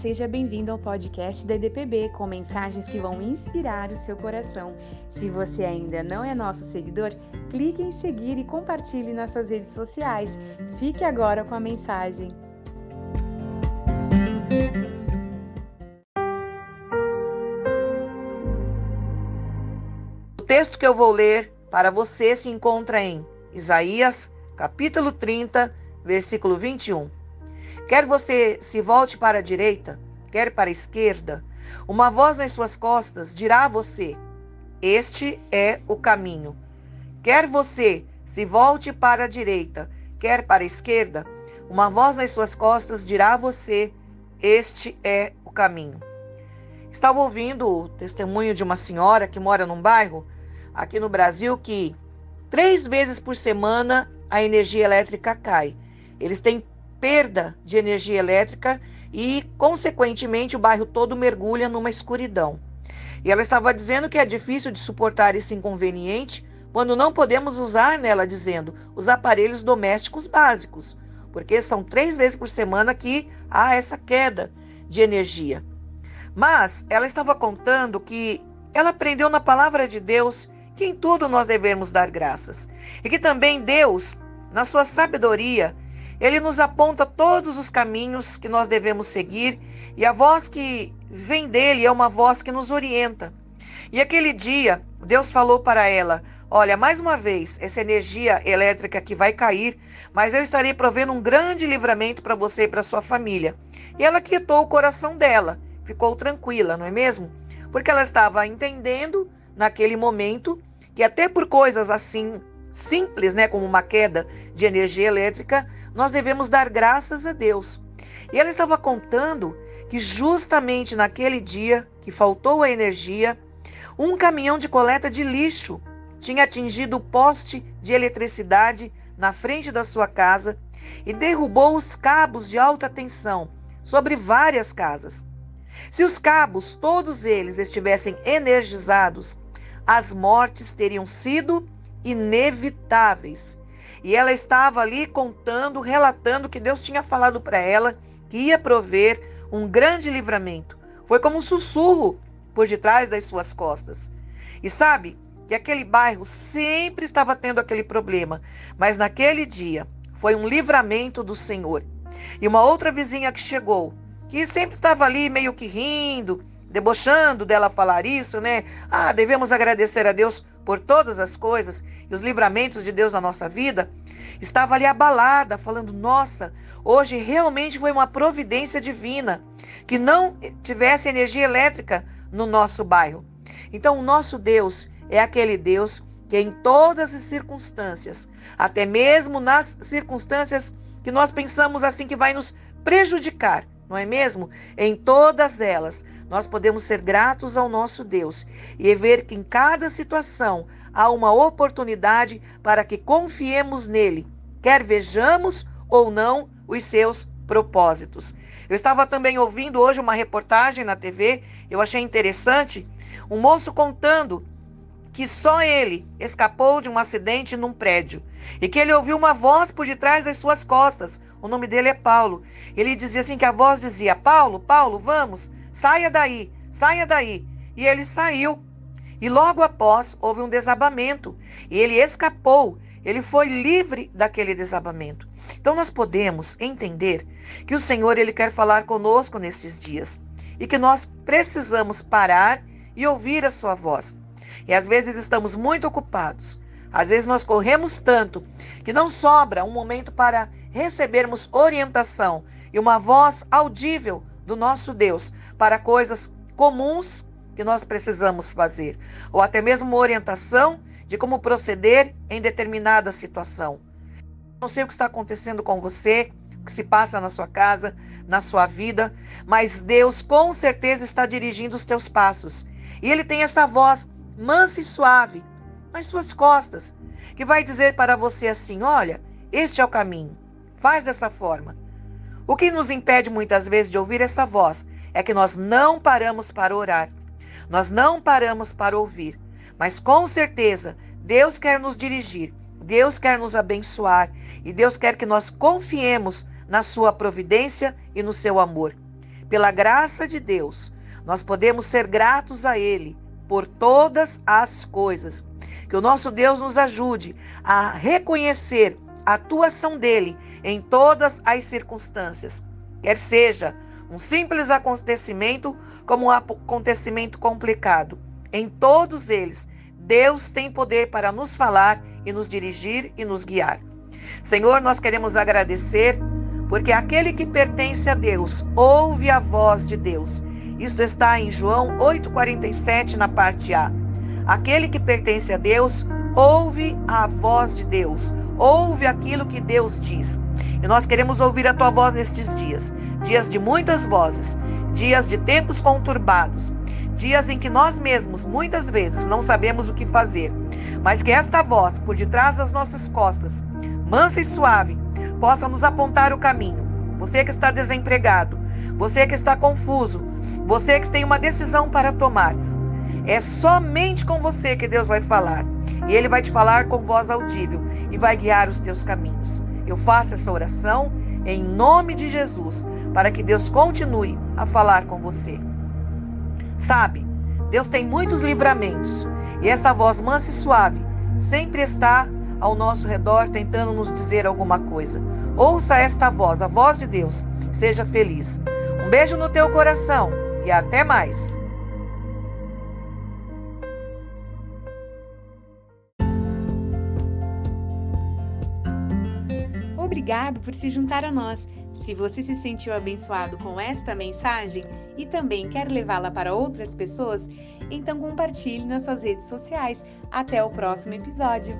seja bem-vindo ao podcast da EDPB com mensagens que vão inspirar o seu coração. Se você ainda não é nosso seguidor, clique em seguir e compartilhe nossas redes sociais. Fique agora com a mensagem. O texto que eu vou ler para você se encontra em Isaías, capítulo 30, versículo 21. Quer você se volte para a direita, quer para a esquerda, uma voz nas suas costas dirá a você: Este é o caminho. Quer você se volte para a direita, quer para a esquerda, uma voz nas suas costas dirá a você: Este é o caminho. Estava ouvindo o testemunho de uma senhora que mora num bairro aqui no Brasil que três vezes por semana a energia elétrica cai. Eles têm perda de energia elétrica e, consequentemente, o bairro todo mergulha numa escuridão. E ela estava dizendo que é difícil de suportar esse inconveniente quando não podemos usar, nela dizendo, os aparelhos domésticos básicos, porque são três vezes por semana que há essa queda de energia. Mas ela estava contando que ela aprendeu na palavra de Deus que em tudo nós devemos dar graças e que também Deus, na sua sabedoria, ele nos aponta todos os caminhos que nós devemos seguir e a voz que vem dele é uma voz que nos orienta. E aquele dia, Deus falou para ela: Olha, mais uma vez, essa energia elétrica que vai cair, mas eu estarei provendo um grande livramento para você e para sua família. E ela quietou o coração dela, ficou tranquila, não é mesmo? Porque ela estava entendendo naquele momento que até por coisas assim simples, né, como uma queda de energia elétrica, nós devemos dar graças a Deus. E ela estava contando que justamente naquele dia que faltou a energia, um caminhão de coleta de lixo tinha atingido o poste de eletricidade na frente da sua casa e derrubou os cabos de alta tensão sobre várias casas. Se os cabos, todos eles, estivessem energizados, as mortes teriam sido inevitáveis. E ela estava ali contando, relatando que Deus tinha falado para ela que ia prover um grande livramento. Foi como um sussurro por detrás das suas costas. E sabe que aquele bairro sempre estava tendo aquele problema, mas naquele dia foi um livramento do Senhor. E uma outra vizinha que chegou, que sempre estava ali meio que rindo, debochando dela falar isso, né? Ah, devemos agradecer a Deus por todas as coisas e os livramentos de Deus na nossa vida, estava ali abalada, falando: Nossa, hoje realmente foi uma providência divina que não tivesse energia elétrica no nosso bairro. Então, o nosso Deus é aquele Deus que, em todas as circunstâncias, até mesmo nas circunstâncias que nós pensamos assim que vai nos prejudicar, não é mesmo? Em todas elas, nós podemos ser gratos ao nosso Deus e ver que em cada situação há uma oportunidade para que confiemos nele, quer vejamos ou não os seus propósitos. Eu estava também ouvindo hoje uma reportagem na TV, eu achei interessante, um moço contando que só ele escapou de um acidente num prédio e que ele ouviu uma voz por detrás das suas costas. O nome dele é Paulo. Ele dizia assim que a voz dizia: "Paulo, Paulo, vamos, saia daí, saia daí". E ele saiu. E logo após houve um desabamento, e ele escapou. Ele foi livre daquele desabamento. Então nós podemos entender que o Senhor ele quer falar conosco nestes dias e que nós precisamos parar e ouvir a sua voz. E às vezes estamos muito ocupados. Às vezes nós corremos tanto que não sobra um momento para recebermos orientação e uma voz audível do nosso Deus para coisas comuns que nós precisamos fazer, ou até mesmo uma orientação de como proceder em determinada situação. Não sei o que está acontecendo com você, o que se passa na sua casa, na sua vida, mas Deus com certeza está dirigindo os teus passos. E Ele tem essa voz mansa e suave nas suas costas, que vai dizer para você assim: olha, este é o caminho, faz dessa forma. O que nos impede muitas vezes de ouvir essa voz é que nós não paramos para orar, nós não paramos para ouvir, mas com certeza Deus quer nos dirigir, Deus quer nos abençoar e Deus quer que nós confiemos na Sua providência e no seu amor. pela graça de Deus, nós podemos ser gratos a Ele por todas as coisas. Que o nosso Deus nos ajude a reconhecer a atuação dele em todas as circunstâncias, quer seja um simples acontecimento como um acontecimento complicado. Em todos eles, Deus tem poder para nos falar e nos dirigir e nos guiar. Senhor, nós queremos agradecer porque aquele que pertence a Deus ouve a voz de Deus. Isto está em João 8,47, na parte A. Aquele que pertence a Deus ouve a voz de Deus, ouve aquilo que Deus diz. E nós queremos ouvir a tua voz nestes dias dias de muitas vozes, dias de tempos conturbados, dias em que nós mesmos muitas vezes não sabemos o que fazer, mas que esta voz por detrás das nossas costas, mansa e suave, possa nos apontar o caminho. Você que está desempregado, você que está confuso, você que tem uma decisão para tomar, é somente com você que Deus vai falar. E Ele vai te falar com voz audível e vai guiar os teus caminhos. Eu faço essa oração em nome de Jesus, para que Deus continue a falar com você. Sabe, Deus tem muitos livramentos e essa voz mansa e suave sempre está ao nosso redor tentando nos dizer alguma coisa. Ouça esta voz, a voz de Deus. Seja feliz. Um beijo no teu coração e até mais. Obrigado por se juntar a nós. Se você se sentiu abençoado com esta mensagem e também quer levá-la para outras pessoas, então compartilhe nas suas redes sociais. Até o próximo episódio.